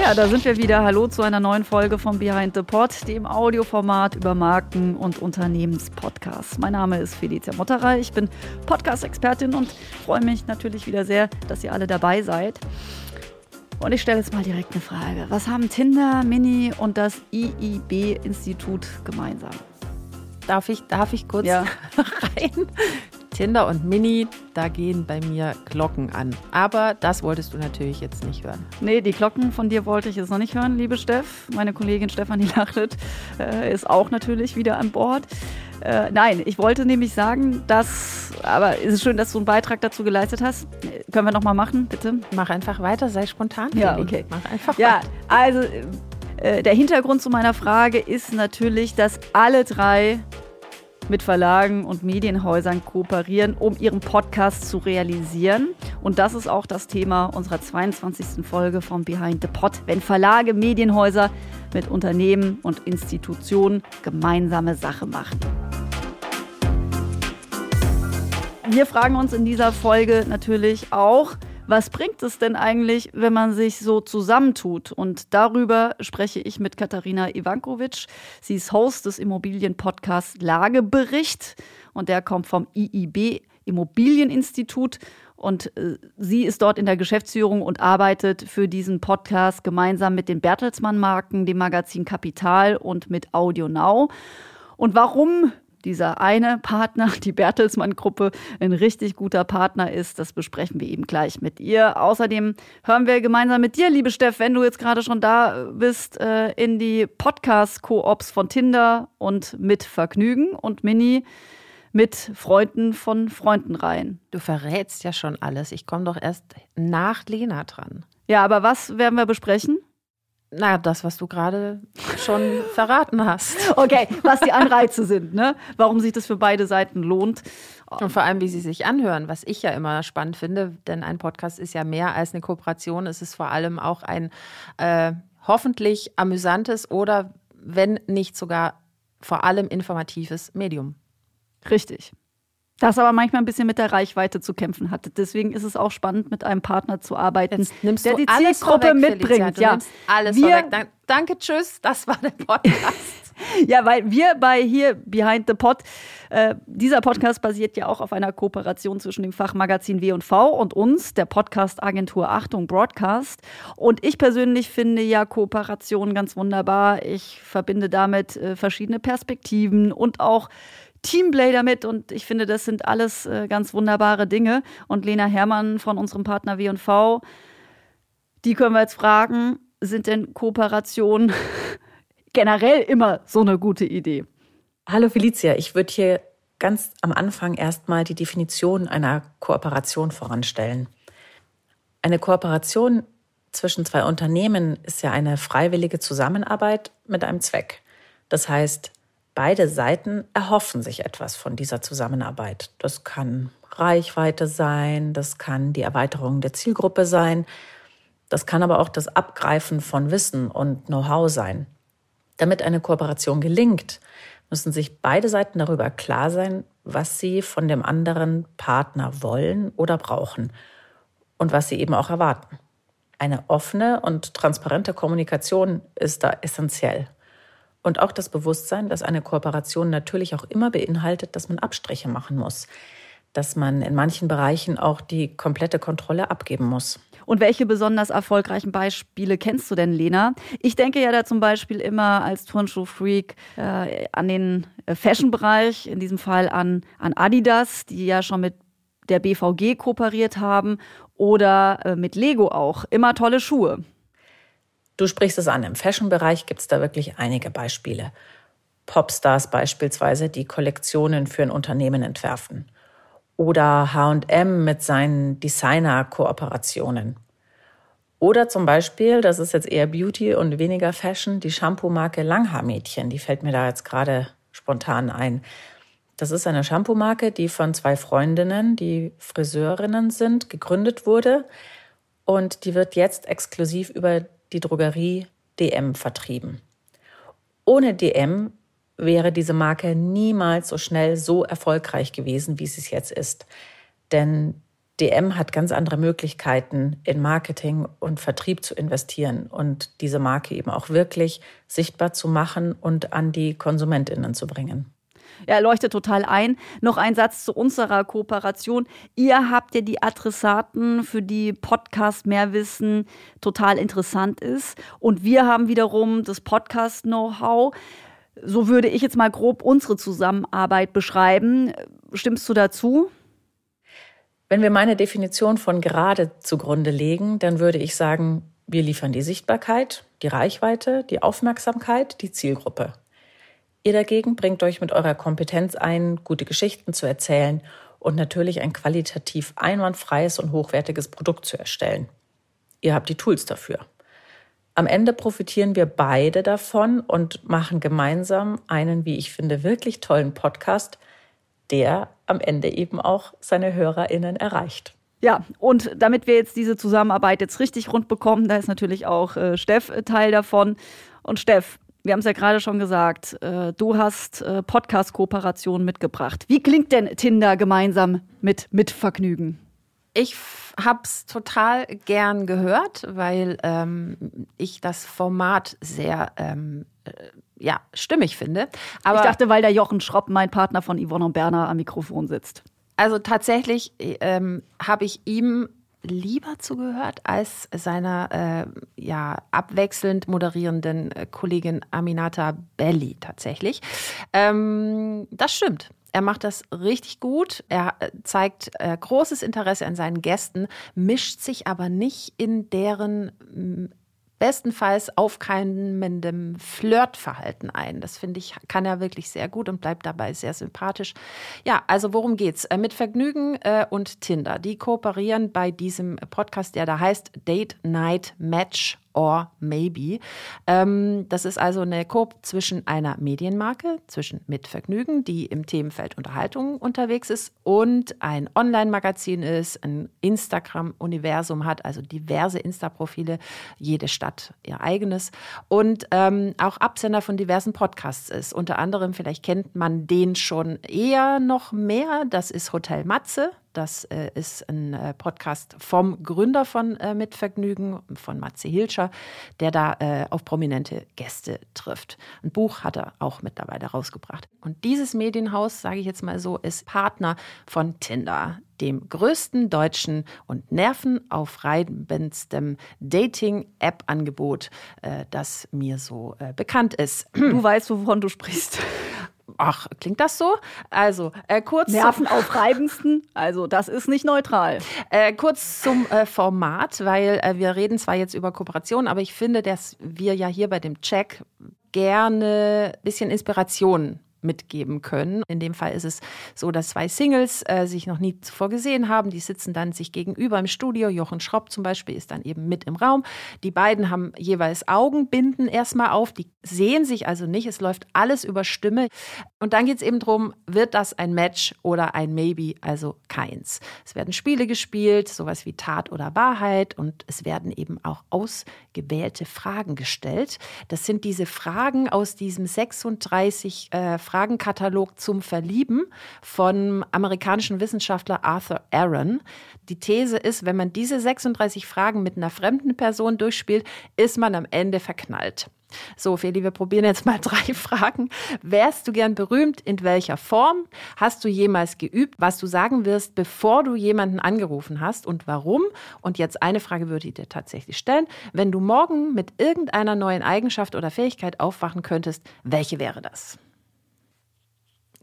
Ja, da sind wir wieder. Hallo zu einer neuen Folge von Behind the Pod, dem Audioformat über Marken- und Unternehmenspodcasts. Mein Name ist Felicia Motterer. Ich bin Podcast-Expertin und freue mich natürlich wieder sehr, dass ihr alle dabei seid. Und ich stelle jetzt mal direkt eine Frage. Was haben Tinder, Mini und das IIB-Institut gemeinsam? Darf ich, darf ich kurz Ja. rein? Tinder und Mini, da gehen bei mir Glocken an. Aber das wolltest du natürlich jetzt nicht hören. Nee, die Glocken von dir wollte ich jetzt noch nicht hören, liebe Steff. Meine Kollegin Stefanie Lachlet äh, ist auch natürlich wieder an Bord. Äh, nein, ich wollte nämlich sagen, dass, aber es ist schön, dass du einen Beitrag dazu geleistet hast. Können wir nochmal machen, bitte? Mach einfach weiter, sei spontan. Ja, okay. Mach einfach Ja, weiter. also äh, der Hintergrund zu meiner Frage ist natürlich, dass alle drei mit Verlagen und Medienhäusern kooperieren, um ihren Podcast zu realisieren. Und das ist auch das Thema unserer 22. Folge von Behind the Pod, wenn Verlage, Medienhäuser mit Unternehmen und Institutionen gemeinsame Sache machen. Wir fragen uns in dieser Folge natürlich auch, was bringt es denn eigentlich, wenn man sich so zusammentut? Und darüber spreche ich mit Katharina Ivankovic. Sie ist Host des Immobilienpodcasts Lagebericht und der kommt vom IIB Immobilieninstitut. Und äh, sie ist dort in der Geschäftsführung und arbeitet für diesen Podcast gemeinsam mit den Bertelsmann-Marken, dem Magazin Kapital und mit Audio Now. Und warum dieser eine Partner, die Bertelsmann-Gruppe, ein richtig guter Partner ist, das besprechen wir eben gleich mit ihr. Außerdem hören wir gemeinsam mit dir, liebe Steff, wenn du jetzt gerade schon da bist, äh, in die Podcast-Koops von Tinder und mit Vergnügen und Mini mit Freunden von Freunden rein. Du verrätst ja schon alles. Ich komme doch erst nach Lena dran. Ja, aber was werden wir besprechen? Na, das, was du gerade schon verraten hast. Okay, was die Anreize sind, ne? Warum sich das für beide Seiten lohnt. Und vor allem, wie sie sich anhören, was ich ja immer spannend finde, denn ein Podcast ist ja mehr als eine Kooperation. Es ist vor allem auch ein äh, hoffentlich amüsantes oder, wenn nicht sogar vor allem informatives Medium. Richtig. Das aber manchmal ein bisschen mit der Reichweite zu kämpfen hat. Deswegen ist es auch spannend, mit einem Partner zu arbeiten, der du die Zielgruppe vorweg, mitbringt. Ja. alles Wir- vorweg. Dan- Danke, tschüss. Das war der Podcast. ja, weil wir bei hier Behind the Pod, äh, dieser Podcast basiert ja auch auf einer Kooperation zwischen dem Fachmagazin W&V und uns, der Podcast-Agentur Achtung Broadcast. Und ich persönlich finde ja Kooperationen ganz wunderbar. Ich verbinde damit äh, verschiedene Perspektiven und auch Teamplay damit und ich finde, das sind alles äh, ganz wunderbare Dinge. Und Lena Herrmann von unserem Partner W&V, die können wir jetzt fragen, sind denn Kooperationen generell immer so eine gute Idee? Hallo Felicia, ich würde hier ganz am Anfang erstmal die Definition einer Kooperation voranstellen. Eine Kooperation zwischen zwei Unternehmen ist ja eine freiwillige Zusammenarbeit mit einem Zweck. Das heißt, beide Seiten erhoffen sich etwas von dieser Zusammenarbeit. Das kann Reichweite sein, das kann die Erweiterung der Zielgruppe sein, das kann aber auch das Abgreifen von Wissen und Know-how sein. Damit eine Kooperation gelingt, müssen sich beide Seiten darüber klar sein, was sie von dem anderen Partner wollen oder brauchen und was sie eben auch erwarten. Eine offene und transparente Kommunikation ist da essentiell. Und auch das Bewusstsein, dass eine Kooperation natürlich auch immer beinhaltet, dass man Abstriche machen muss, dass man in manchen Bereichen auch die komplette Kontrolle abgeben muss. Und welche besonders erfolgreichen Beispiele kennst du denn, Lena? Ich denke ja da zum Beispiel immer als Turnschuh-Freak äh, an den äh, Fashion-Bereich, in diesem Fall an, an Adidas, die ja schon mit der BVG kooperiert haben oder äh, mit Lego auch. Immer tolle Schuhe. Du sprichst es an, im Fashion-Bereich gibt es da wirklich einige Beispiele. Popstars beispielsweise, die Kollektionen für ein Unternehmen entwerfen. Oder HM mit seinen Designer-Kooperationen. Oder zum Beispiel, das ist jetzt eher Beauty und weniger Fashion, die Shampoo-Marke Langhaarmädchen. Die fällt mir da jetzt gerade spontan ein. Das ist eine Shampoo-Marke, die von zwei Freundinnen, die Friseurinnen sind, gegründet wurde. Und die wird jetzt exklusiv über die Drogerie DM vertrieben. Ohne DM wäre diese Marke niemals so schnell so erfolgreich gewesen, wie sie es jetzt ist. Denn DM hat ganz andere Möglichkeiten, in Marketing und Vertrieb zu investieren und diese Marke eben auch wirklich sichtbar zu machen und an die Konsumentinnen zu bringen. Ja, leuchtet total ein. Noch ein Satz zu unserer Kooperation. Ihr habt ja die Adressaten, für die Podcast Mehrwissen total interessant ist. Und wir haben wiederum das Podcast-Know-how. So würde ich jetzt mal grob unsere Zusammenarbeit beschreiben. Stimmst du dazu? Wenn wir meine Definition von gerade zugrunde legen, dann würde ich sagen, wir liefern die Sichtbarkeit, die Reichweite, die Aufmerksamkeit, die Zielgruppe. Ihr dagegen bringt euch mit eurer Kompetenz ein, gute Geschichten zu erzählen und natürlich ein qualitativ einwandfreies und hochwertiges Produkt zu erstellen. Ihr habt die Tools dafür. Am Ende profitieren wir beide davon und machen gemeinsam einen, wie ich finde, wirklich tollen Podcast, der am Ende eben auch seine HörerInnen erreicht. Ja, und damit wir jetzt diese Zusammenarbeit jetzt richtig rund bekommen, da ist natürlich auch äh, Steff Teil davon. Und Steff, wir haben es ja gerade schon gesagt, äh, du hast äh, Podcast-Kooperationen mitgebracht. Wie klingt denn Tinder gemeinsam mit Mitvergnügen? Ich habe es total gern gehört, weil ähm, ich das Format sehr ähm, äh, ja, stimmig finde. Aber ich dachte, weil der Jochen Schropp, mein Partner von Yvonne und Berner, am Mikrofon sitzt. Also tatsächlich ähm, habe ich ihm lieber zugehört als seiner äh, ja, abwechselnd moderierenden äh, Kollegin Aminata Belli tatsächlich. Ähm, das stimmt. Er macht das richtig gut. Er äh, zeigt äh, großes Interesse an seinen Gästen, mischt sich aber nicht in deren bestenfalls aufkeimendem Flirtverhalten ein. Das finde ich, kann er wirklich sehr gut und bleibt dabei sehr sympathisch. Ja, also worum geht's? Äh, mit Vergnügen äh, und Tinder. Die kooperieren bei diesem Podcast, der da heißt Date Night Match or Maybe. Ähm, das ist also eine Koop zwischen einer Medienmarke, zwischen Mitvergnügen, die im Themenfeld Unterhaltung unterwegs ist, und ein Online-Magazin ist, ein Instagram-Universum hat, also diverse Insta-Profile, jede Stadt ihr eigenes, und ähm, auch Absender von diversen Podcasts ist. Unter anderem, vielleicht kennt man den schon eher noch mehr, das ist Hotel Matze. Das äh, ist ein äh, Podcast vom Gründer von äh, Mitvergnügen, von Matze Hilscher, der da äh, auf prominente Gäste trifft. Ein Buch hat er auch mittlerweile rausgebracht. Und dieses Medienhaus, sage ich jetzt mal so, ist Partner von Tinder, dem größten deutschen und nervenaufreibendstem Dating-App-Angebot, äh, das mir so äh, bekannt ist. Du weißt, wovon du sprichst. Ach, klingt das so? Also, äh, kurz. Nervenaufreibendsten, also das ist nicht neutral. Äh, kurz zum äh, Format, weil äh, wir reden zwar jetzt über Kooperation, aber ich finde, dass wir ja hier bei dem Check gerne ein bisschen Inspiration mitgeben können. In dem Fall ist es so, dass zwei Singles äh, sich noch nie zuvor gesehen haben. Die sitzen dann sich gegenüber im Studio. Jochen Schropp zum Beispiel ist dann eben mit im Raum. Die beiden haben jeweils Augenbinden erstmal auf. Die sehen sich also nicht. Es läuft alles über Stimme. Und dann geht es eben darum, wird das ein Match oder ein Maybe, also keins. Es werden Spiele gespielt, sowas wie Tat oder Wahrheit. Und es werden eben auch ausgewählte Fragen gestellt. Das sind diese Fragen aus diesem 36 äh, Fragenkatalog zum Verlieben vom amerikanischen Wissenschaftler Arthur Aaron. Die These ist, wenn man diese 36 Fragen mit einer fremden Person durchspielt, ist man am Ende verknallt. So, Feli, wir probieren jetzt mal drei Fragen. Wärst du gern berühmt? In welcher Form? Hast du jemals geübt, was du sagen wirst, bevor du jemanden angerufen hast und warum? Und jetzt eine Frage würde ich dir tatsächlich stellen. Wenn du morgen mit irgendeiner neuen Eigenschaft oder Fähigkeit aufwachen könntest, welche wäre das?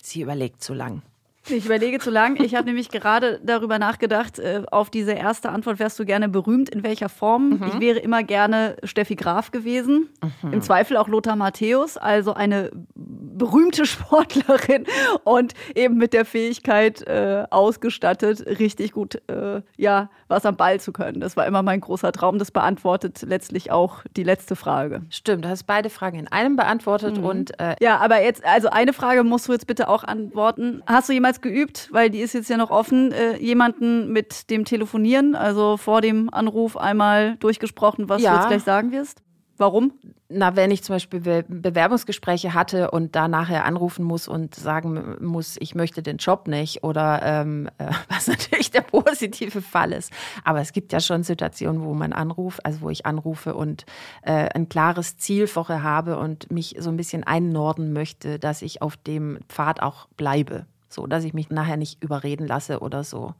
Sie überlegt zu lang. Ich überlege zu lang. Ich habe nämlich gerade darüber nachgedacht, äh, auf diese erste Antwort wärst du gerne berühmt, in welcher Form. Mhm. Ich wäre immer gerne Steffi Graf gewesen. Mhm. Im Zweifel auch Lothar Matthäus, also eine berühmte Sportlerin und eben mit der Fähigkeit äh, ausgestattet, richtig gut äh, ja, was am Ball zu können. Das war immer mein großer Traum. Das beantwortet letztlich auch die letzte Frage. Stimmt, du hast beide Fragen in einem beantwortet Mhm. und Äh, ja, aber jetzt, also eine Frage musst du jetzt bitte auch antworten. Hast du jemals geübt, weil die ist jetzt ja noch offen, äh, jemanden mit dem Telefonieren, also vor dem Anruf einmal durchgesprochen, was Ja. du jetzt gleich sagen wirst? Warum? Na, wenn ich zum Beispiel Be Bewerbungsgespräche hatte und da nachher anrufen muss und sagen muss, ich möchte den Job nicht oder ähm, äh, was natürlich der positive Fall ist. Aber es gibt ja schon Situationen, wo man anruft, also wo ich anrufe und äh, ein klares Ziel vorher habe und mich so ein bisschen einnorden möchte, dass ich auf dem Pfad auch bleibe. So, dass ich mich nachher nicht überreden lasse oder so.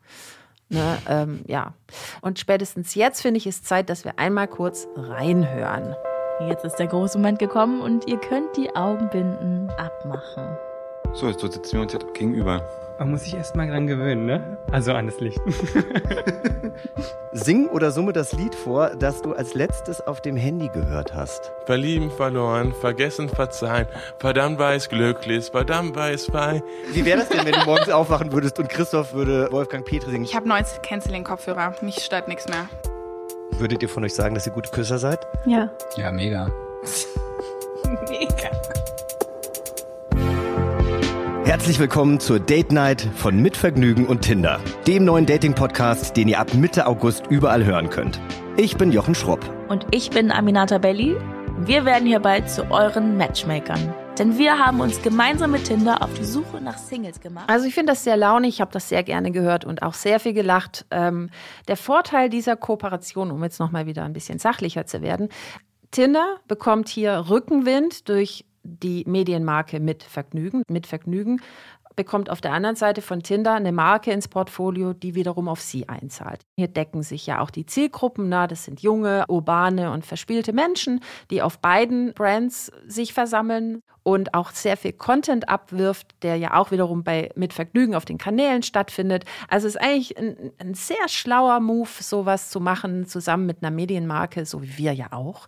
Ne, ähm, ja. Und spätestens jetzt finde ich es Zeit, dass wir einmal kurz reinhören. Jetzt ist der große Moment gekommen und ihr könnt die Augenbinden abmachen. So, jetzt sitzen wir uns jetzt gegenüber. Man muss sich erst mal dran gewöhnen, ne? Also an das Licht. Sing oder summe das Lied vor, das du als letztes auf dem Handy gehört hast. Verlieben, verloren, vergessen, verzeihen. Verdammt war es glücklich, verdammt war es frei. Wie wäre das denn, wenn du morgens aufwachen würdest und Christoph würde Wolfgang Petri singen? Ich habe Noise Canceling Kopfhörer. Mich stört nichts mehr. Würdet ihr von euch sagen, dass ihr gute Küsser seid? Ja. Ja, mega. Mega. Herzlich willkommen zur Date Night von Mitvergnügen und Tinder, dem neuen Dating-Podcast, den ihr ab Mitte August überall hören könnt. Ich bin Jochen Schropp. Und ich bin Aminata Belli. Wir werden hierbei zu euren Matchmakern. Denn wir haben uns gemeinsam mit Tinder auf die Suche nach Singles gemacht. Also ich finde das sehr launig, ich habe das sehr gerne gehört und auch sehr viel gelacht. Ähm, der Vorteil dieser Kooperation, um jetzt nochmal wieder ein bisschen sachlicher zu werden, Tinder bekommt hier Rückenwind durch die Medienmarke mit Vergnügen. Mit Vergnügen bekommt auf der anderen Seite von Tinder eine Marke ins Portfolio, die wiederum auf sie einzahlt. Hier decken sich ja auch die Zielgruppen, na, das sind junge, urbane und verspielte Menschen, die auf beiden Brands sich versammeln und auch sehr viel Content abwirft, der ja auch wiederum bei mit Vergnügen auf den Kanälen stattfindet. Also es ist eigentlich ein, ein sehr schlauer Move, sowas zu machen, zusammen mit einer Medienmarke, so wie wir ja auch.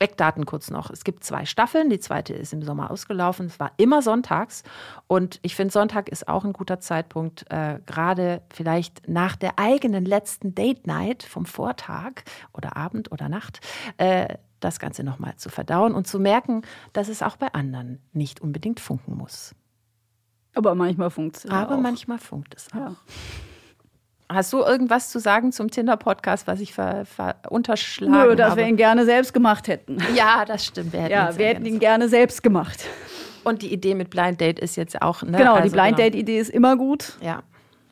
Eckdaten kurz noch. Es gibt zwei Staffeln. Die zweite ist im Sommer ausgelaufen. Es war immer sonntags. Und ich finde, Sonntag ist auch ein guter Zeitpunkt, äh, gerade vielleicht nach der eigenen letzten Date Night vom Vortag oder Abend oder Nacht, äh, das Ganze nochmal zu verdauen und zu merken, dass es auch bei anderen nicht unbedingt funken muss. Aber manchmal funktioniert Aber auch. manchmal funkt es auch. Ja. Hast du irgendwas zu sagen zum Tinder-Podcast, was ich ver, ver unterschlagen Nö, dass habe? wir ihn gerne selbst gemacht hätten. ja, das stimmt. Wir hätten Ja, wir hätten ihn gerne selbst gemacht. Und die Idee mit Blind Date ist jetzt auch, ne? Genau, die Also, Blind Date-Idee ist immer gut. Ja.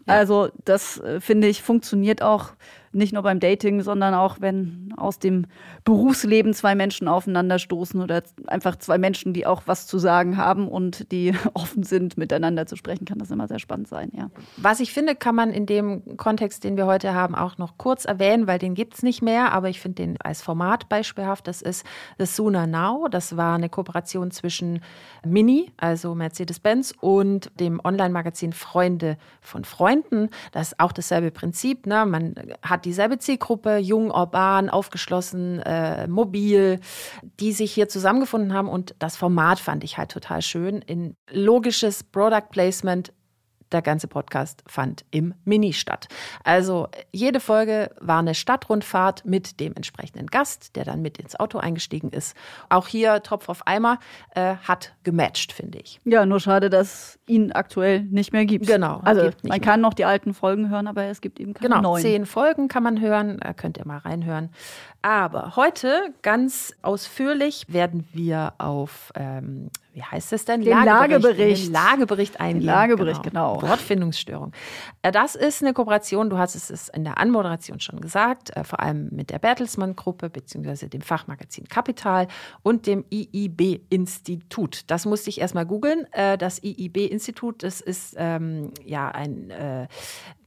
Also das äh, finde ich funktioniert auch nicht nur beim Dating, sondern auch wenn aus dem Berufsleben zwei Menschen aufeinanderstoßen oder einfach zwei Menschen, die auch was zu sagen haben und die offen sind, miteinander zu sprechen, kann das immer sehr spannend sein, ja. Was ich finde, kann man in dem Kontext, den wir heute haben, auch noch kurz erwähnen, weil den gibt es nicht mehr, aber ich finde den als Format beispielhaft. Das ist The Sooner Now. Das war eine Kooperation zwischen Mini, also Mercedes-Benz, und dem Online-Magazin Freunde von Freunden. Das ist auch dasselbe Prinzip. Ne? Man hat dieselbe Zielgruppe, jung, urban, aufgeschlossen, äh, mobil, die sich hier zusammengefunden haben. Und das Format fand ich halt total schön. In logisches Product Placement der ganze Podcast fand im Mini statt. Also jede Folge war eine Stadtrundfahrt mit dem entsprechenden Gast, der dann mit ins Auto eingestiegen ist. Auch hier Tropf auf Eimer äh, hat gematcht, finde ich. Ja, nur schade, dass ihn aktuell nicht mehr gibt. Genau, Also gibt man mehr. kann noch die alten Folgen hören, aber es gibt eben keine Genau, neuen. zehn Folgen kann man hören, äh, könnt ihr mal reinhören. Aber heute ganz ausführlich werden wir auf, ähm, wie heißt es denn? Den Lagebericht. Den Lagebericht eingehen. Lagebericht, genau. Wortfindungsstörung. Äh, Das ist eine Kooperation, du hast es in der Anmoderation schon gesagt, äh, vor allem mit der Bertelsmann-Gruppe beziehungsweise dem Fachmagazin Kapital und dem IIB-Institut. Das musste ich erstmal googeln. Äh, Das IIB-Institut, das ist ähm, ja ein,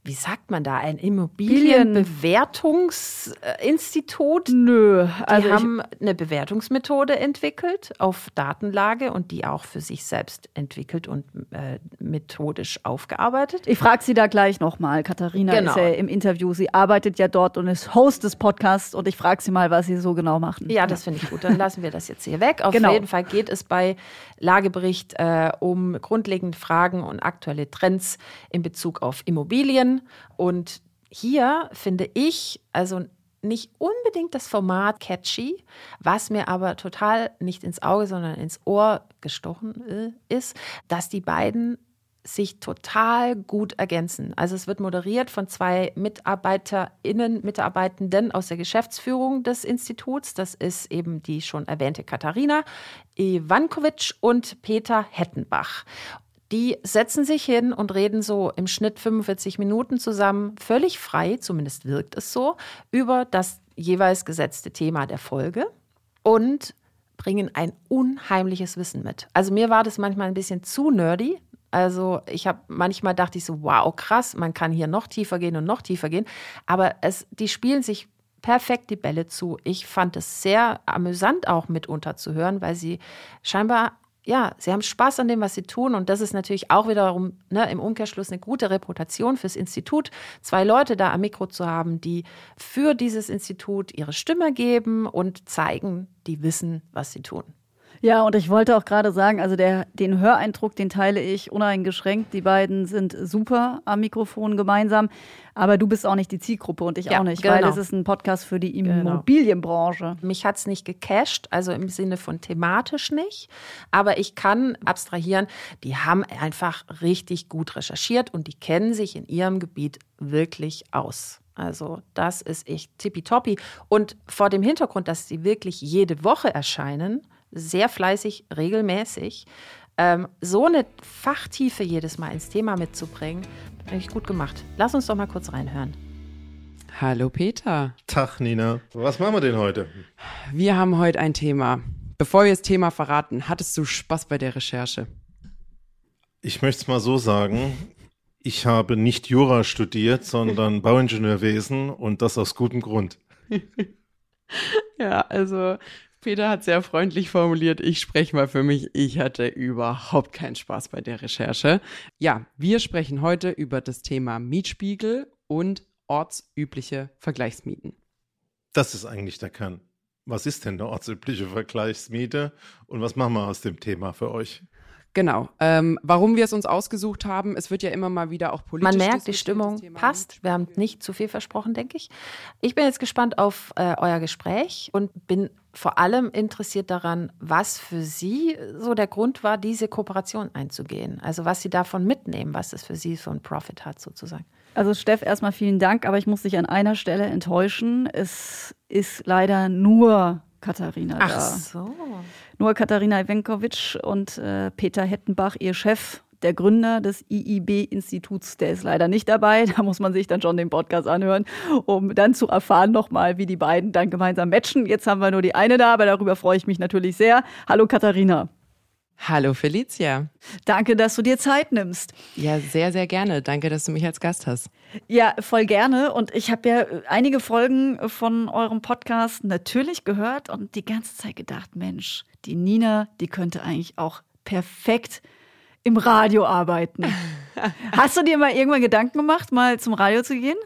wie sagt man da, ein Immobilienbewertungsinstitut. Nö, Die also ich, haben eine Bewertungsmethode entwickelt auf Datenlage und die auch für sich selbst entwickelt und äh, methodisch aufgearbeitet. ich frage Sie da gleich nochmal. Katharina Genau. ist ja im Interview. Sie arbeitet ja dort und ist Host des Podcasts und ich frage Sie mal, was Sie so genau machen. Ja, das finde ich gut. Dann lassen wir das jetzt hier weg. Auf Genau. jeden Fall geht es bei Lagebericht äh, um grundlegende Fragen und aktuelle Trends in Bezug auf Immobilien. Und hier finde ich, also nicht unbedingt das Format catchy, was mir aber total nicht ins Auge, sondern ins Ohr gestochen äh, ist, dass die beiden sich total gut ergänzen. Also es wird moderiert von zwei MitarbeiterInnen, Mitarbeitenden aus der Geschäftsführung des Instituts. Das ist eben die schon erwähnte Katharina Ivankovic und Peter Hettenbach. Die setzen sich hin und reden so im Schnitt 45 Minuten zusammen, völlig frei, zumindest wirkt es so, über das jeweils gesetzte Thema der Folge und bringen ein unheimliches Wissen mit. Also mir war das manchmal ein bisschen zu nerdy, also ich habe manchmal dachte ich so, wow, krass, man kann hier noch tiefer gehen und noch tiefer gehen. Aber es, die spielen sich perfekt die Bälle zu. Ich fand es sehr amüsant auch mitunter zu hören, weil sie scheinbar ja, sie haben Spaß an dem, was sie tun. Und das ist natürlich auch wiederum ne, im Umkehrschluss eine gute Reputation fürs Institut, zwei Leute da am Mikro zu haben, die für dieses Institut ihre Stimme geben und zeigen, die wissen, was sie tun. Ja, und ich wollte auch gerade sagen, also der, den Höreindruck, den teile ich uneingeschränkt. Die beiden sind super am Mikrofon gemeinsam. Aber du bist auch nicht die Zielgruppe und ich ja, auch nicht, genau. weil es ist ein Podcast für die genau. Immobilienbranche. Genau. Mich hat es nicht gecached, also im Sinne von thematisch nicht. Aber ich kann abstrahieren, die haben einfach richtig gut recherchiert und die kennen sich in ihrem Gebiet wirklich aus. Also das ist echt tippitoppi. Und vor dem Hintergrund, dass sie wirklich jede Woche erscheinen, sehr fleißig, regelmäßig. Ähm, so eine Fachtiefe jedes Mal ins Thema mitzubringen, habe ich gut gemacht. Lass uns doch mal kurz reinhören. Hallo Peter. Tag Nina. Was machen wir denn heute? Wir haben heute ein Thema. Bevor wir das Thema verraten, hattest du Spaß bei der Recherche? Ich möchte es mal so sagen. Ich habe nicht Jura studiert, sondern Bauingenieurwesen und das aus gutem Grund. ja, also Peter hat sehr freundlich formuliert, ich spreche mal für mich, ich hatte überhaupt keinen Spaß bei der Recherche. Ja, wir sprechen heute über das Thema Mietspiegel und ortsübliche Vergleichsmieten. Das ist eigentlich der Kern. Was ist denn eine ortsübliche Vergleichsmiete und was machen wir aus dem Thema für euch? Genau. Ähm, warum wir es uns ausgesucht haben, es wird ja immer mal wieder auch politisch. Man merkt, die Stimmung passt. Wir haben nicht zu viel versprochen, denke ich. Ich bin jetzt gespannt auf äh, euer Gespräch und bin vor allem interessiert daran, was für Sie so der Grund war, diese Kooperation einzugehen. Also was Sie davon mitnehmen, was es für Sie so ein Profit hat, sozusagen. Also Steff, erstmal vielen Dank, aber ich muss dich an einer Stelle enttäuschen. Es ist leider nur Katharina Ach da. Ach so. Nur Katharina Ivenkovic und äh, Peter Hettenbach, ihr Chef, der Gründer des IIB-Instituts, der ist leider nicht dabei. Da muss man sich dann schon den Podcast anhören, um dann zu erfahren nochmal, wie die beiden dann gemeinsam matchen. Jetzt haben wir nur die eine da, aber darüber freue ich mich natürlich sehr. Hallo Katharina. Hallo Felicia. Danke, dass du dir Zeit nimmst. Ja, sehr, sehr gerne. Danke, dass du mich als Gast hast. Ja, voll gerne. Und ich habe ja einige Folgen von eurem Podcast natürlich gehört und die ganze Zeit gedacht, Mensch, die Nina, die könnte eigentlich auch perfekt im Radio arbeiten. Hast du dir mal irgendwann Gedanken gemacht, mal zum Radio zu gehen?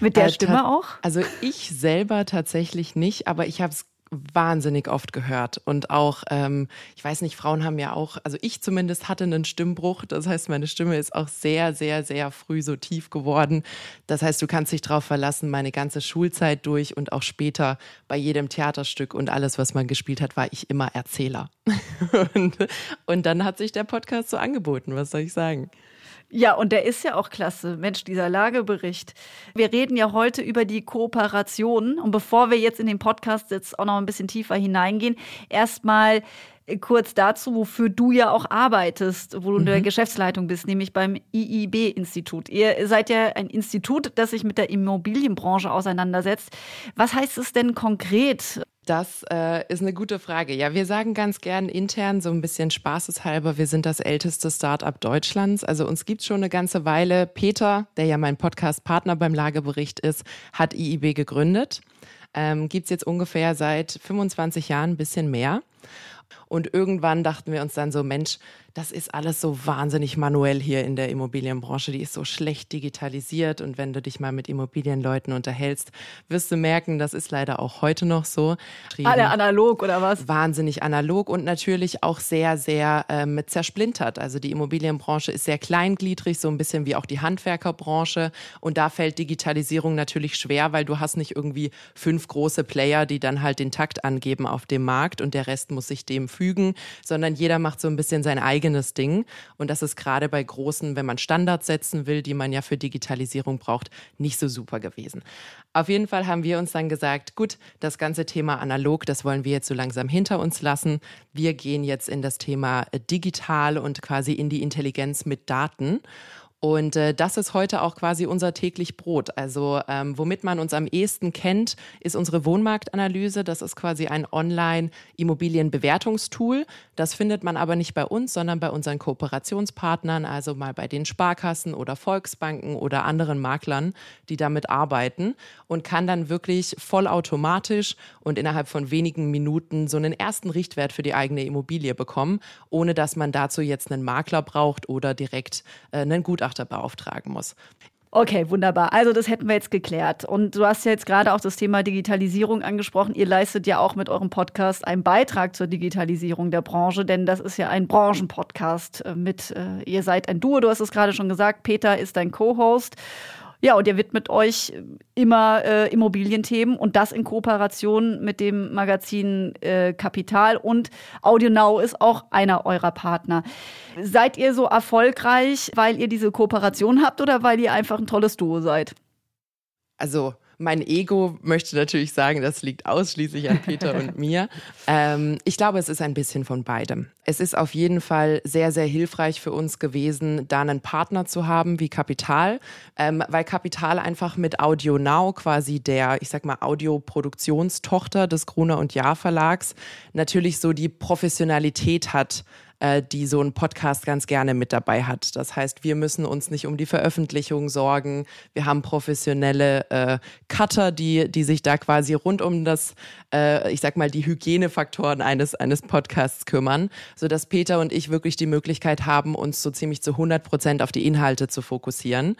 Mit der äh, Stimme auch? Also ich selber tatsächlich nicht, aber ich habe es wahnsinnig oft gehört. Und auch, ähm, ich weiß nicht, Frauen haben ja auch, also ich zumindest hatte einen Stimmbruch. Das heißt, meine Stimme ist auch sehr, sehr, sehr früh so tief geworden. Das heißt, du kannst dich darauf verlassen, meine ganze Schulzeit durch und auch später bei jedem Theaterstück und alles, was man gespielt hat, war ich immer Erzähler. und, und dann hat sich der Podcast so angeboten, was soll ich sagen? Ja, und der ist ja auch klasse. Mensch, dieser Lagebericht. Wir reden ja heute über die Kooperation. Und bevor wir jetzt in den Podcast jetzt auch noch ein bisschen tiefer hineingehen, erstmal kurz dazu, wofür du ja auch arbeitest, wo du mhm. in der mhm. Geschäftsleitung bist, nämlich beim IIB-Institut. Ihr seid ja ein Institut, das sich mit der Immobilienbranche auseinandersetzt. Was heißt es denn konkret? Das äh, ist eine gute Frage. Ja, wir sagen ganz gern intern so ein bisschen spaßeshalber, wir sind das älteste Start-up Deutschlands. Also uns gibt es schon eine ganze Weile. Peter, der ja mein Podcast-Partner beim Lagebericht ist, hat IIB gegründet. Ähm, gibt es jetzt ungefähr seit 25 Jahren ein bisschen mehr. Und irgendwann dachten wir uns dann so, Mensch, das ist alles so wahnsinnig manuell hier in der Immobilienbranche. Die ist so schlecht digitalisiert. Und wenn du dich mal mit Immobilienleuten unterhältst, wirst du merken, das ist leider auch heute noch so. Alle analog oder was? Wahnsinnig analog und natürlich auch sehr, sehr ähm, zersplintert. Also die Immobilienbranche ist sehr kleingliedrig, so ein bisschen wie auch die Handwerkerbranche. Und da fällt Digitalisierung natürlich schwer, weil du hast nicht irgendwie fünf große Player, die dann halt den Takt angeben auf dem Markt und der Rest muss sich dem fügen, sondern jeder macht so ein bisschen sein eigenes Ding. Und das ist gerade bei großen, wenn man Standards setzen will, die man ja für Digitalisierung braucht, nicht so super gewesen. Auf jeden Fall haben wir uns dann gesagt, gut, das ganze Thema analog, das wollen wir jetzt so langsam hinter uns lassen. Wir gehen jetzt in das Thema digital und quasi in die Intelligenz mit Daten. Und äh, das ist heute auch quasi unser täglich Brot. Also ähm, womit man uns am ehesten kennt, ist unsere Wohnmarktanalyse. Das ist quasi ein Online-Immobilienbewertungstool. Das findet man aber nicht bei uns, sondern bei unseren Kooperationspartnern, also mal bei den Sparkassen oder Volksbanken oder anderen Maklern, die damit arbeiten und kann dann wirklich vollautomatisch und innerhalb von wenigen Minuten so einen ersten Richtwert für die eigene Immobilie bekommen, ohne dass man dazu jetzt einen Makler braucht oder direkt äh, einen Gutachter Gutachter beauftragen muss. Okay, wunderbar. Also das hätten wir jetzt geklärt. Und du hast ja jetzt gerade auch das Thema Digitalisierung angesprochen. Ihr leistet ja auch mit eurem Podcast einen Beitrag zur Digitalisierung der Branche, denn das ist ja ein Branchenpodcast äh, mit, äh, ihr seid ein Duo, du hast es gerade schon gesagt, Peter ist dein Co-Host. Ja, und ihr widmet euch immer äh, Immobilienthemen und das in Kooperation mit dem Magazin äh, Kapital und AudioNow ist auch einer eurer Partner. Seid ihr so erfolgreich, weil ihr diese Kooperation habt oder weil ihr einfach ein tolles Duo seid? Also mein Ego möchte natürlich sagen, das liegt ausschließlich an Peter und mir. Ähm, ich glaube, es ist ein bisschen von beidem. Es ist auf jeden Fall sehr, sehr hilfreich für uns gewesen, da einen Partner zu haben wie Kapital, ähm, weil Kapital einfach mit Audio Now quasi der, ich sag mal, Audioproduktionstochter des Gruner und Jahr Verlags natürlich so die Professionalität hat, äh, die so ein Podcast ganz gerne mit dabei hat. Das heißt, wir müssen uns nicht um die Veröffentlichung sorgen. Wir haben professionelle äh, Cutter, die, die sich da quasi rund um das, äh, ich sag mal, die Hygienefaktoren eines, eines Podcasts kümmern, sodass Peter und ich wirklich die Möglichkeit haben, uns so ziemlich zu 100 Prozent auf die Inhalte zu fokussieren.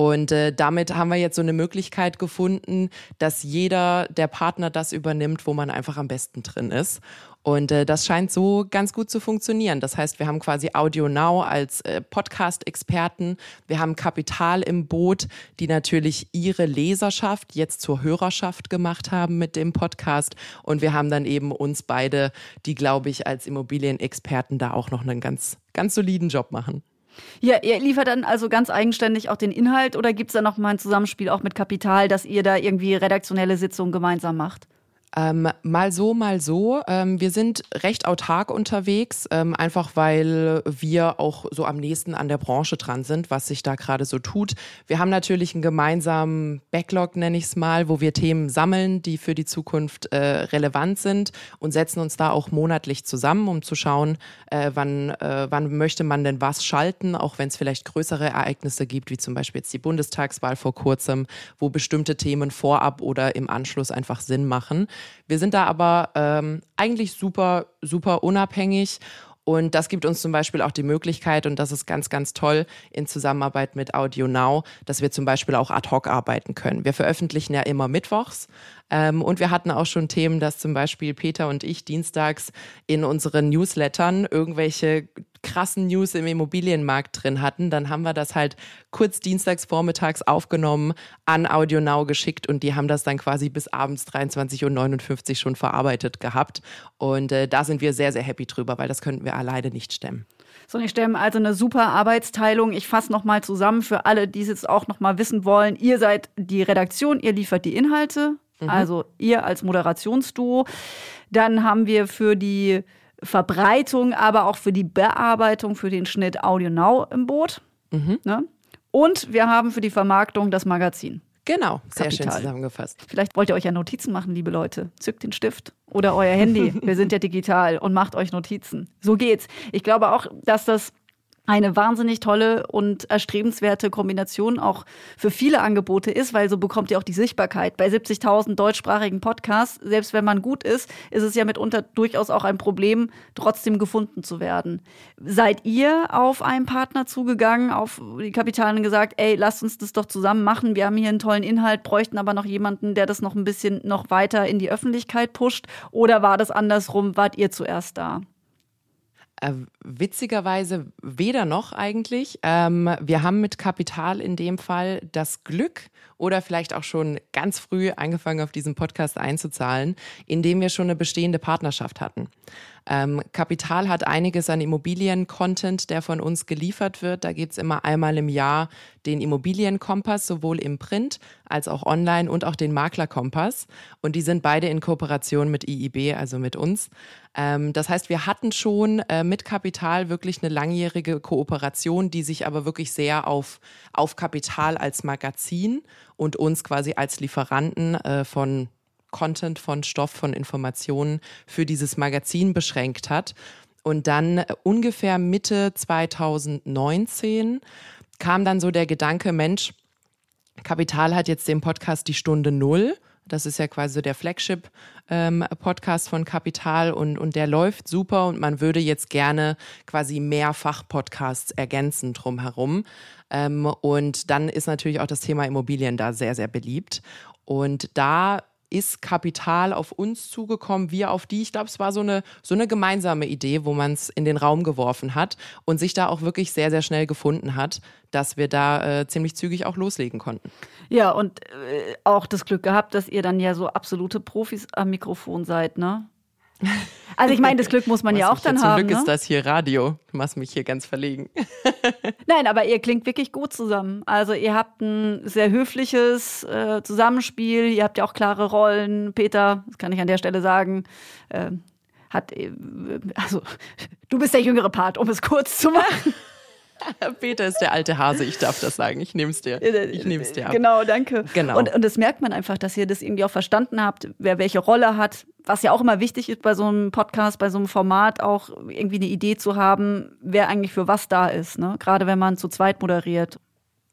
Und äh, damit haben wir jetzt so eine Möglichkeit gefunden, dass jeder der Partner das übernimmt, wo man einfach am besten drin ist. Und äh, das scheint so ganz gut zu funktionieren. Das heißt, wir haben quasi Audio Now als äh, Podcast-Experten. Wir haben Kapital im Boot, die natürlich ihre Leserschaft jetzt zur Hörerschaft gemacht haben mit dem Podcast. Und wir haben dann eben uns beide, die, glaube ich, als Immobilienexperten da auch noch einen ganz, ganz soliden Job machen. Ja, ihr liefert dann also ganz eigenständig auch den Inhalt oder gibt es da noch mal ein Zusammenspiel auch mit Kapital, dass ihr da irgendwie redaktionelle Sitzungen gemeinsam macht? Ähm, mal so, mal so. Ähm, wir sind recht autark unterwegs, ähm, einfach weil wir auch so am nächsten an der Branche dran sind, was sich da gerade so tut. Wir haben natürlich einen gemeinsamen Backlog, nenne ich es mal, wo wir Themen sammeln, die für die Zukunft äh, relevant sind und setzen uns da auch monatlich zusammen, um zu schauen, äh, wann, äh, wann möchte man denn was schalten, auch wenn es vielleicht größere Ereignisse gibt, wie zum Beispiel jetzt die Bundestagswahl vor kurzem, wo bestimmte Themen vorab oder im Anschluss einfach Sinn machen. Wir sind da aber ähm, eigentlich super, super unabhängig. Und das gibt uns zum Beispiel auch die Möglichkeit, und das ist ganz, ganz toll in Zusammenarbeit mit Audio Now, dass wir zum Beispiel auch ad hoc arbeiten können. Wir veröffentlichen ja immer mittwochs. Ähm, und wir hatten auch schon Themen, dass zum Beispiel Peter und ich dienstags in unseren Newslettern irgendwelche krassen News im Immobilienmarkt drin hatten, dann haben wir das halt kurz dienstags vormittags aufgenommen, an Audio Now geschickt und die haben das dann quasi bis abends 23.59 Uhr schon verarbeitet gehabt. Und äh, da sind wir sehr, sehr happy drüber, weil das könnten wir alleine nicht stemmen. So, ich stelle also eine super Arbeitsteilung. Ich fasse nochmal zusammen für alle, die es jetzt auch nochmal wissen wollen. Ihr seid die Redaktion, ihr liefert die Inhalte, mhm. also ihr als Moderationsduo. Dann haben wir für die Verbreitung, aber auch für die Bearbeitung, für den Schnitt Audio Now im Boot. Mhm. Ne? Und wir haben für die Vermarktung das Magazin. Genau, sehr Kapital. schön zusammengefasst. Vielleicht wollt ihr euch ja Notizen machen, liebe Leute. Zückt den Stift oder euer Handy. Wir sind ja digital und macht euch Notizen. So geht's. Ich glaube auch, dass das eine wahnsinnig tolle und erstrebenswerte Kombination auch für viele Angebote ist, weil so bekommt ihr auch die Sichtbarkeit. Bei 70.000 deutschsprachigen Podcasts, selbst wenn man gut ist, ist es ja mitunter durchaus auch ein Problem, trotzdem gefunden zu werden. Seid ihr auf einen Partner zugegangen, auf die Kapitalen gesagt, ey, lasst uns das doch zusammen machen. Wir haben hier einen tollen Inhalt, bräuchten aber noch jemanden, der das noch ein bisschen noch weiter in die Öffentlichkeit pusht? Oder war das andersrum? Wart ihr zuerst da? Äh, witzigerweise weder noch eigentlich. Ähm, wir haben mit Kapital in dem Fall das Glück oder vielleicht auch schon ganz früh angefangen, auf diesen Podcast einzuzahlen, indem wir schon eine bestehende Partnerschaft hatten. Ähm, Kapital hat einiges an Immobilien-Content, der von uns geliefert wird. Da gibt es immer einmal im Jahr den Immobilienkompass, sowohl im Print als auch online und auch den Maklerkompass. Und die sind beide in Kooperation mit IIB, also mit uns. Ähm, das heißt, wir hatten schon äh, mit Kapital wirklich eine langjährige Kooperation, die sich aber wirklich sehr auf, auf Kapital als Magazin und uns quasi als Lieferanten äh, von Content, von Stoff, von Informationen für dieses Magazin beschränkt hat. Und dann äh, ungefähr Mitte 2019 kam dann so der Gedanke, Mensch, Kapital hat jetzt den Podcast Die Stunde Null. Das ist ja quasi der Flagship-Podcast ähm, von Kapital und, und der läuft super und man würde jetzt gerne quasi mehr Fachpodcasts ergänzen drumherum. Ähm, und dann ist natürlich auch das Thema Immobilien da sehr, sehr beliebt. Und da ist Kapital auf uns zugekommen, wir auf die. Ich glaube, es war so eine, so eine gemeinsame Idee, wo man es in den Raum geworfen hat und sich da auch wirklich sehr, sehr schnell gefunden hat, dass wir da äh, ziemlich zügig auch loslegen konnten. Ja, und äh, auch das Glück gehabt, dass ihr dann ja so absolute Profis am Mikrofon seid, ne? Also ich meine, das Glück muss man ja auch dann zum haben. Zum Glück ne? ist das hier Radio. Du machst mich hier ganz verlegen. Nein, aber ihr klingt wirklich gut zusammen. Also ihr habt ein sehr höfliches äh, Zusammenspiel. Ihr habt ja auch klare Rollen. Peter, das kann ich an der Stelle sagen, äh, hat äh, also du bist der jüngere Part, um es kurz zu machen. Peter ist der alte Hase, ich darf das sagen. Ich nehme es dir. Ich nehme es dir ab. Genau, danke. Genau. Und, und das merkt man einfach, dass ihr das irgendwie auch verstanden habt, wer welche Rolle hat. Was ja auch immer wichtig ist bei so einem Podcast, bei so einem Format, auch irgendwie eine Idee zu haben, wer eigentlich für was da ist. Ne? Gerade wenn man zu zweit moderiert.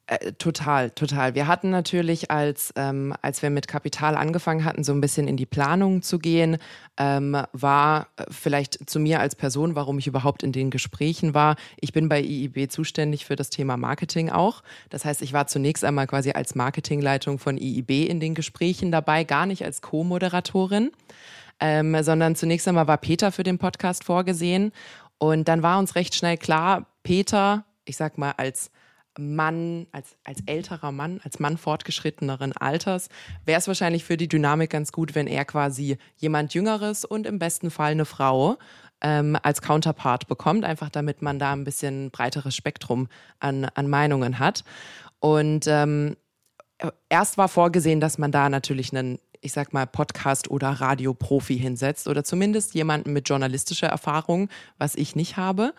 Äh, total, total. Wir hatten natürlich, als, ähm, als wir mit Kapital angefangen hatten, so ein bisschen in die Planung zu gehen, ähm, war äh, vielleicht zu mir als Person, warum ich überhaupt in den Gesprächen war. Ich bin bei IIB zuständig für das Thema Marketing auch. Das heißt, ich war zunächst einmal quasi als Marketingleitung von IIB in den Gesprächen dabei, gar nicht als Co-Moderatorin, ähm, sondern zunächst einmal war Peter für den Podcast vorgesehen. Und dann war uns recht schnell klar, Peter, ich sag mal als Mann, als, als älterer Mann, als Mann fortgeschritteneren Alters, wäre es wahrscheinlich für die Dynamik ganz gut, wenn er quasi jemand Jüngeres und im besten Fall eine Frau ähm, als Counterpart bekommt, einfach damit man da ein bisschen breiteres Spektrum an, an Meinungen hat. Und ähm, erst war vorgesehen, dass man da natürlich einen ich sag mal, Podcast- oder Radioprofi hinsetzt oder zumindest jemanden mit journalistischer Erfahrung, was ich nicht habe.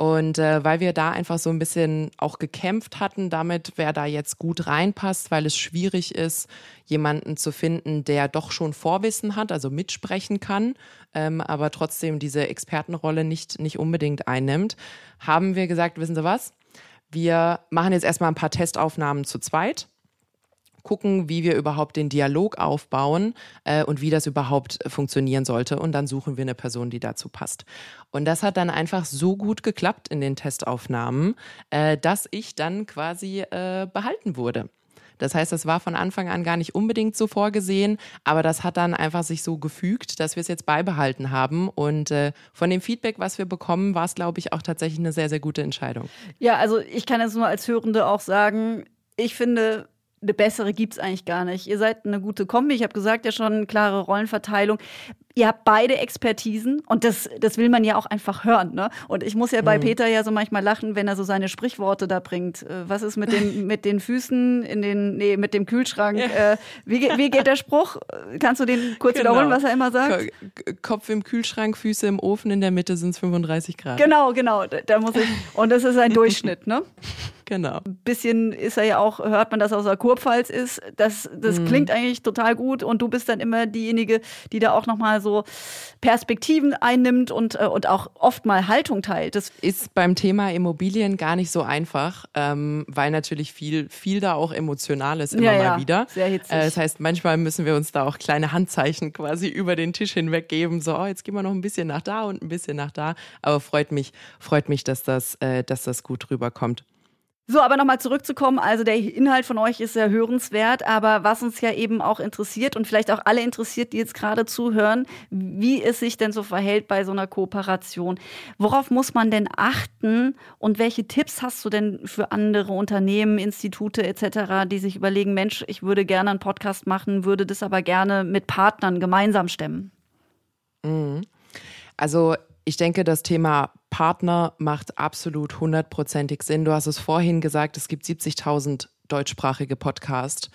Und äh, weil wir da einfach so ein bisschen auch gekämpft hatten damit, wer da jetzt gut reinpasst, weil es schwierig ist, jemanden zu finden, der doch schon Vorwissen hat, also mitsprechen kann, ähm, aber trotzdem diese Expertenrolle nicht, nicht unbedingt einnimmt, haben wir gesagt, wissen Sie was? Wir machen jetzt erstmal ein paar Testaufnahmen zu zweit gucken, wie wir überhaupt den Dialog aufbauen äh, und wie das überhaupt funktionieren sollte. Und dann suchen wir eine Person, die dazu passt. Und das hat dann einfach so gut geklappt in den Testaufnahmen, äh, dass ich dann quasi äh, behalten wurde. Das heißt, das war von Anfang an gar nicht unbedingt so vorgesehen, aber das hat dann einfach sich so gefügt, dass wir es jetzt beibehalten haben. Und äh, von dem Feedback, was wir bekommen, war es, glaube ich, auch tatsächlich eine sehr, sehr gute Entscheidung. Ja, also ich kann jetzt nur als Hörende auch sagen, ich finde, eine bessere gibt es eigentlich gar nicht. Ihr seid eine gute Kombi. Ich habe gesagt ja schon, klare Rollenverteilung. Ihr habt beide Expertisen und das, das will man ja auch einfach hören. Ne? Und ich muss ja bei mhm. Peter ja so manchmal lachen, wenn er so seine Sprichworte da bringt. Äh, was ist mit, dem, mit den Füßen in den, nee, mit dem Kühlschrank? Ja. Äh, wie, wie geht der Spruch? Kannst du den kurz genau. wiederholen, was er immer sagt? Kopf im Kühlschrank, Füße im Ofen, in der Mitte sind es 35 Grad. Genau, genau. Da muss ich, und das ist ein Durchschnitt, ne? Genau. Ein bisschen ist er ja auch, hört man, dass er aus der Kurpfalz ist. Das, das mhm. klingt eigentlich total gut und du bist dann immer diejenige, die da auch nochmal so Perspektiven einnimmt und, äh, und auch oft mal Haltung teilt. Das ist beim Thema Immobilien gar nicht so einfach, ähm, weil natürlich viel, viel da auch emotional ist immer ja, mal ja. wieder. Sehr hitzig. Äh, das heißt, manchmal müssen wir uns da auch kleine Handzeichen quasi über den Tisch hinweg geben. So, oh, jetzt gehen wir noch ein bisschen nach da und ein bisschen nach da. Aber freut mich, freut mich, dass das, äh, dass das gut rüberkommt. So, aber nochmal zurückzukommen, also der Inhalt von euch ist sehr hörenswert, aber was uns ja eben auch interessiert und vielleicht auch alle interessiert, die jetzt gerade zuhören, wie es sich denn so verhält bei so einer Kooperation. Worauf muss man denn achten und welche Tipps hast du denn für andere Unternehmen, Institute etc., die sich überlegen, Mensch, ich würde gerne einen Podcast machen, würde das aber gerne mit Partnern gemeinsam stemmen? Mhm. Also ich denke, das Thema Partner macht absolut hundertprozentig Sinn. Du hast es vorhin gesagt, es gibt 70.000 deutschsprachige Podcasts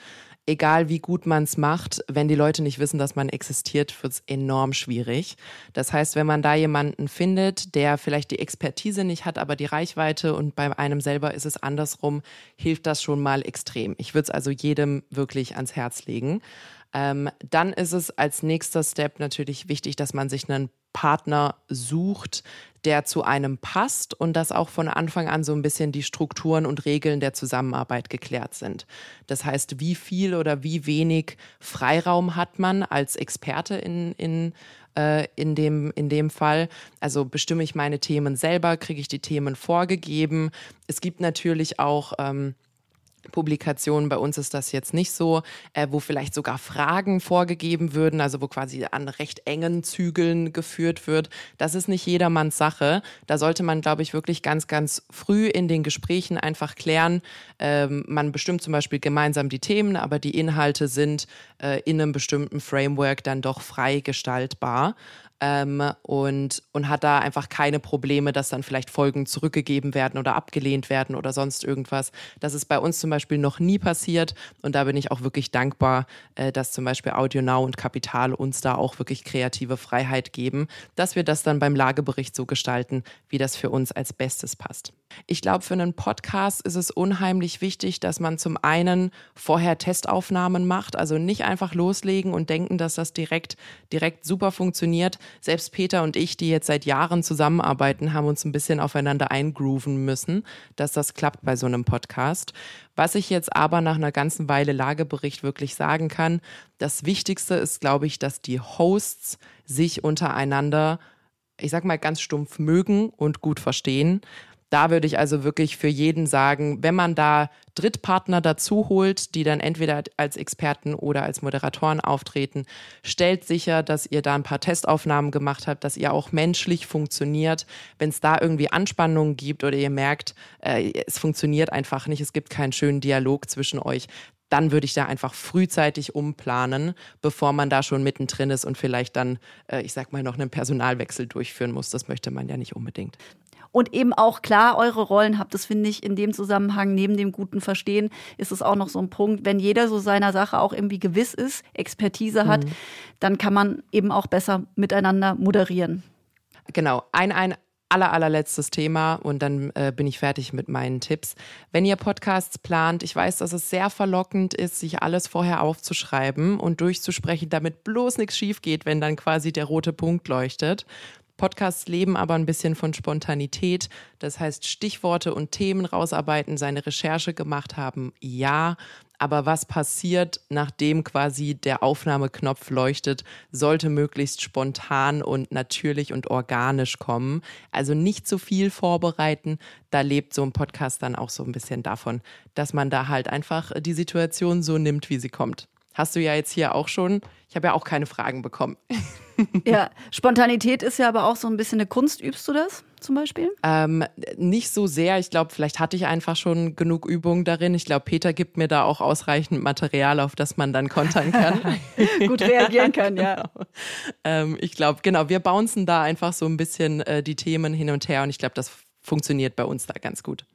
egal wie gut man es macht, wenn die Leute nicht wissen, dass man existiert, wird es enorm schwierig. Das heißt, wenn man da jemanden findet, der vielleicht die Expertise nicht hat, aber die Reichweite und bei einem selber ist es andersrum, hilft das schon mal extrem. Ich würde es also jedem wirklich ans Herz legen. Ähm, dann ist es als nächster Step natürlich wichtig, dass man sich einen Partner sucht, der zu einem passt und dass auch von Anfang an so ein bisschen die Strukturen und Regeln der Zusammenarbeit geklärt sind. Das heißt, wie viel oder wie wenig Freiraum hat man als Experte in, in äh, in dem, in dem Fall. Also bestimme ich meine Themen selber, kriege ich die Themen vorgegeben. Es gibt natürlich auch ähm, Publikationen, bei uns ist das jetzt nicht so, äh, wo vielleicht sogar Fragen vorgegeben würden, also wo quasi an recht engen Zügeln geführt wird. Das ist nicht jedermanns Sache. Da sollte man, glaube ich, wirklich ganz, ganz früh in den Gesprächen einfach klären. Ähm, man bestimmt zum Beispiel gemeinsam die Themen, aber die Inhalte sind äh, in einem bestimmten Framework dann doch frei gestaltbar ähm, und, und hat da einfach keine Probleme, dass dann vielleicht Folgen zurückgegeben werden oder abgelehnt werden oder sonst irgendwas. Das ist bei uns zum Beispiel noch nie passiert und da bin ich auch wirklich dankbar, äh, dass zum Beispiel Audio Now und Kapital uns da auch wirklich kreative Freiheit geben, dass wir das dann beim Lagebericht so gestalten, wie das für uns als Bestes passt. Ich glaube, für einen Podcast ist es unheimlich wichtig, dass man zum einen vorher Testaufnahmen macht, also nicht einfach loslegen und denken, dass das direkt, direkt super funktioniert. Selbst Peter und ich, die jetzt seit Jahren zusammenarbeiten, haben uns ein bisschen aufeinander eingrooven müssen, dass das klappt bei so einem Podcast. Was ich jetzt aber nach einer ganzen Weile Lagebericht wirklich sagen kann, das Wichtigste ist, glaube ich, dass die Hosts sich untereinander ich sag mal ganz stumpf mögen und gut verstehen. Da würde ich also wirklich für jeden sagen, wenn man da Drittpartner dazu holt, die dann entweder als Experten oder als Moderatoren auftreten, stellt sicher, dass ihr da ein paar Testaufnahmen gemacht habt, dass ihr auch menschlich funktioniert. Wenn es da irgendwie Anspannungen gibt oder ihr merkt, äh, es funktioniert einfach nicht, es gibt keinen schönen Dialog zwischen euch, dann würde ich da einfach frühzeitig umplanen, bevor man da schon mittendrin ist und vielleicht dann, äh, ich sag mal, noch einen Personalwechsel durchführen muss. Das möchte man ja nicht unbedingt und eben auch klar eure Rollen habt. Das finde ich in dem Zusammenhang, neben dem guten Verstehen, ist es auch noch so ein Punkt, wenn jeder so seiner Sache auch irgendwie gewiss ist, Expertise hat, mhm. dann kann man eben auch besser miteinander moderieren. Genau, ein, ein aller, allerletztes Thema und dann äh, bin ich fertig mit meinen Tipps. Wenn ihr Podcasts plant, ich weiß, dass es sehr verlockend ist, sich alles vorher aufzuschreiben und durchzusprechen, damit bloß nichts schief geht, wenn dann quasi der rote Punkt leuchtet. Podcasts leben aber ein bisschen von Spontanität. Das heißt, Stichworte und Themen rausarbeiten, seine Recherche gemacht haben, ja. Aber was passiert, nachdem quasi der Aufnahmeknopf leuchtet, sollte möglichst spontan und natürlich und organisch kommen. Also nicht zu viel vorbereiten. Da lebt so ein Podcast dann auch so ein bisschen davon, dass man da halt einfach die Situation so nimmt, wie sie kommt. Hast du ja jetzt hier auch schon. Ich habe ja auch keine Fragen bekommen. Ja, Spontanität ist ja aber auch so ein bisschen eine Kunst. Übst du das zum Beispiel? Ähm, nicht so sehr. Ich glaube, vielleicht hatte ich einfach schon genug Übung darin. Ich glaube, Peter gibt mir da auch ausreichend Material, auf das man dann kontern kann. Gut reagieren kann, ja. Genau. Ähm, ich glaube, genau, wir bouncen da einfach so ein bisschen äh, die Themen hin und her und ich glaube, das funktioniert bei uns da ganz gut.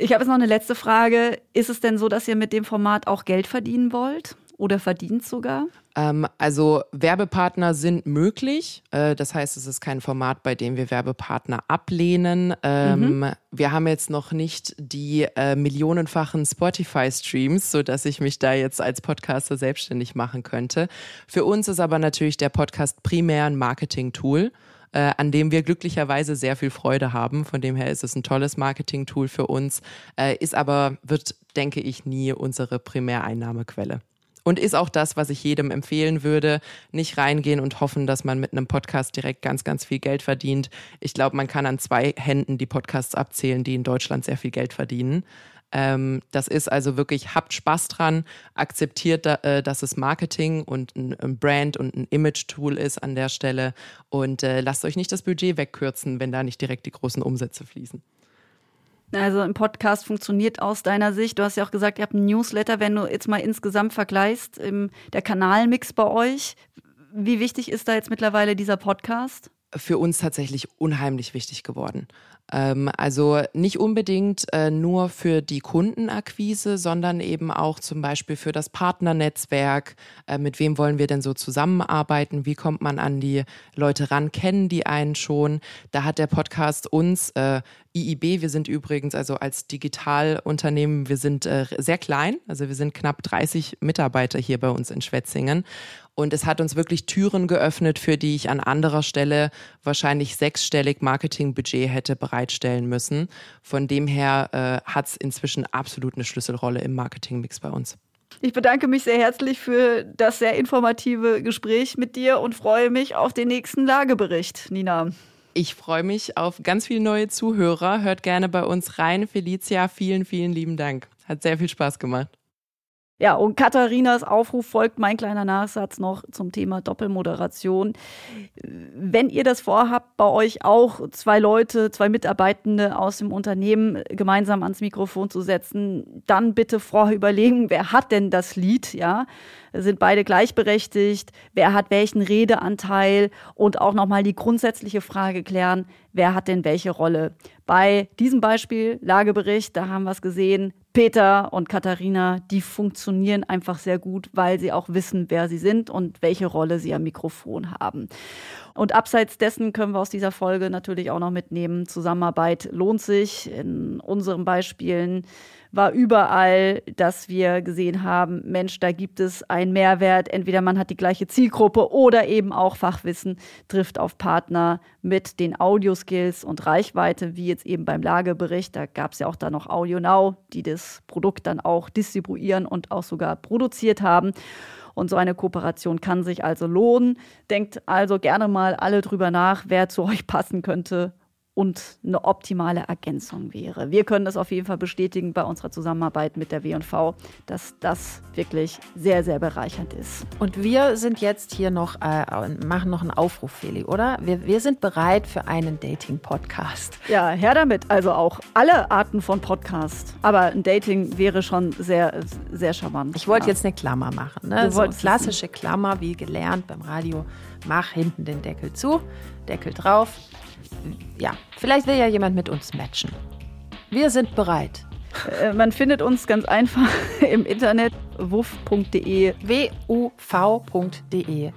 Ich habe jetzt noch eine letzte Frage. Ist es denn so, dass ihr mit dem Format auch Geld verdienen wollt? oder verdient sogar? Ähm, also Werbepartner sind möglich. Äh, das heißt, es ist kein Format, bei dem wir Werbepartner ablehnen. Ähm, mhm. Wir haben jetzt noch nicht die äh, millionenfachen Spotify-Streams, sodass ich mich da jetzt als Podcaster selbstständig machen könnte. Für uns ist aber natürlich der Podcast primär ein Marketing-Tool. Äh, an dem wir glücklicherweise sehr viel Freude haben. Von dem her ist es ein tolles Marketing-Tool für uns, äh, ist aber, wird, denke ich, nie unsere Primäreinnahmequelle. Und ist auch das, was ich jedem empfehlen würde. Nicht reingehen und hoffen, dass man mit einem Podcast direkt ganz, ganz viel Geld verdient. Ich glaube, man kann an zwei Händen die Podcasts abzählen, die in Deutschland sehr viel Geld verdienen. Ähm, das ist also wirklich, habt Spaß dran, akzeptiert, äh, dass es Marketing und ein, ein Brand und ein Image-Tool ist an der Stelle und äh, lasst euch nicht das Budget wegkürzen, wenn da nicht direkt die großen Umsätze fließen. Also ein Podcast funktioniert aus deiner Sicht. Du hast ja auch gesagt, ihr habt einen Newsletter. Wenn du jetzt mal insgesamt vergleichst, der Kanalmix bei euch, Wie wichtig ist da jetzt mittlerweile dieser Podcast? Für uns tatsächlich unheimlich wichtig geworden. Ähm, also nicht unbedingt äh, nur für die Kundenakquise, sondern eben auch zum Beispiel für das Partnernetzwerk. Äh, mit wem wollen wir denn so zusammenarbeiten? Wie kommt man an die Leute ran? Kennen die einen schon? Da hat der Podcast uns äh, IIB, wir sind übrigens also als Digitalunternehmen, wir sind äh, sehr klein, also wir sind knapp 30 Mitarbeiter hier bei uns in Schwetzingen. Und es hat uns wirklich Türen geöffnet, für die ich an anderer Stelle wahrscheinlich sechsstellig Marketingbudget hätte bereitstellen müssen. Von dem her äh, hat es inzwischen absolut eine Schlüsselrolle im Marketingmix bei uns. Ich bedanke mich sehr herzlich für das sehr informative Gespräch mit dir und freue mich auf den nächsten Lagebericht, Nina. Ich freue mich auf ganz viele neue Zuhörer. Hört gerne bei uns rein. Felicia, vielen, vielen lieben Dank. Hat sehr viel Spaß gemacht. Ja, und Katharinas Aufruf folgt mein kleiner Nachsatz noch zum Thema Doppelmoderation. Wenn ihr das vorhabt, bei euch auch zwei Leute, zwei Mitarbeitende aus dem Unternehmen gemeinsam ans Mikrofon zu setzen, dann bitte vorher überlegen, wer hat denn das Lied, ja? Sind beide gleichberechtigt? Wer hat welchen Redeanteil? Und auch nochmal die grundsätzliche Frage klären, wer hat denn welche Rolle? Bei diesem Beispiel, Lagebericht, da haben wir es gesehen, Peter und Katharina, die funktionieren einfach sehr gut, weil sie auch wissen, wer sie sind und welche Rolle sie am Mikrofon haben. Und abseits dessen können wir aus dieser Folge natürlich auch noch mitnehmen, Zusammenarbeit lohnt sich. In unseren Beispielen war überall, dass wir gesehen haben, Mensch, da gibt es einen Mehrwert. Entweder man hat die gleiche Zielgruppe oder eben auch Fachwissen trifft auf Partner mit den Audioskills und Reichweite, wie jetzt eben beim Lagebericht. Da gab es ja auch da noch Audio Now, die das Produkt dann auch distribuieren und auch sogar produziert haben. Und so eine Kooperation kann sich also lohnen. Denkt also gerne mal alle drüber nach, wer zu euch passen könnte und eine optimale Ergänzung wäre. Wir können das auf jeden Fall bestätigen bei unserer Zusammenarbeit mit der W&V, dass das wirklich sehr, sehr bereichernd ist. Und wir sind jetzt hier noch, äh, machen noch einen Aufruf, Feli, oder? Wir, wir sind bereit für einen Dating-Podcast. Ja, her damit. Also auch alle Arten von Podcast. Aber ein Dating wäre schon sehr, sehr charmant. Ich wollte ja. jetzt eine Klammer machen. Ne? So klassische Klammer, wie gelernt beim Radio. Mach hinten den Deckel zu, Deckel drauf ja, vielleicht will ja jemand mit uns matchen. Wir sind bereit. Äh, man findet uns ganz einfach im Internet wuff.de. wuv.de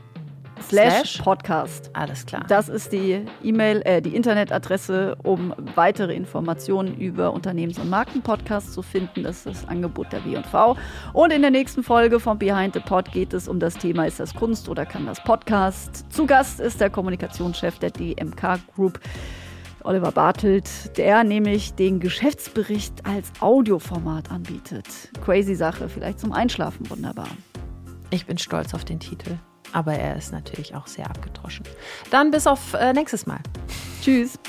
slash Podcast. Alles klar. Das ist die E-Mail, äh, die Internetadresse, um weitere Informationen über Unternehmens- und Markenpodcasts zu finden. Das ist das Angebot der W&V. Und in der nächsten Folge von Behind the Pod geht es um das Thema, ist das Kunst oder kann das Podcast? Zu Gast ist der Kommunikationschef der DMK Group. Oliver Bartelt, der nämlich den Geschäftsbericht als Audioformat anbietet. Crazy Sache, vielleicht zum Einschlafen wunderbar. Ich bin stolz auf den Titel aber er ist natürlich auch sehr abgedroschen. Dann bis auf äh, nächstes Mal. Tschüss.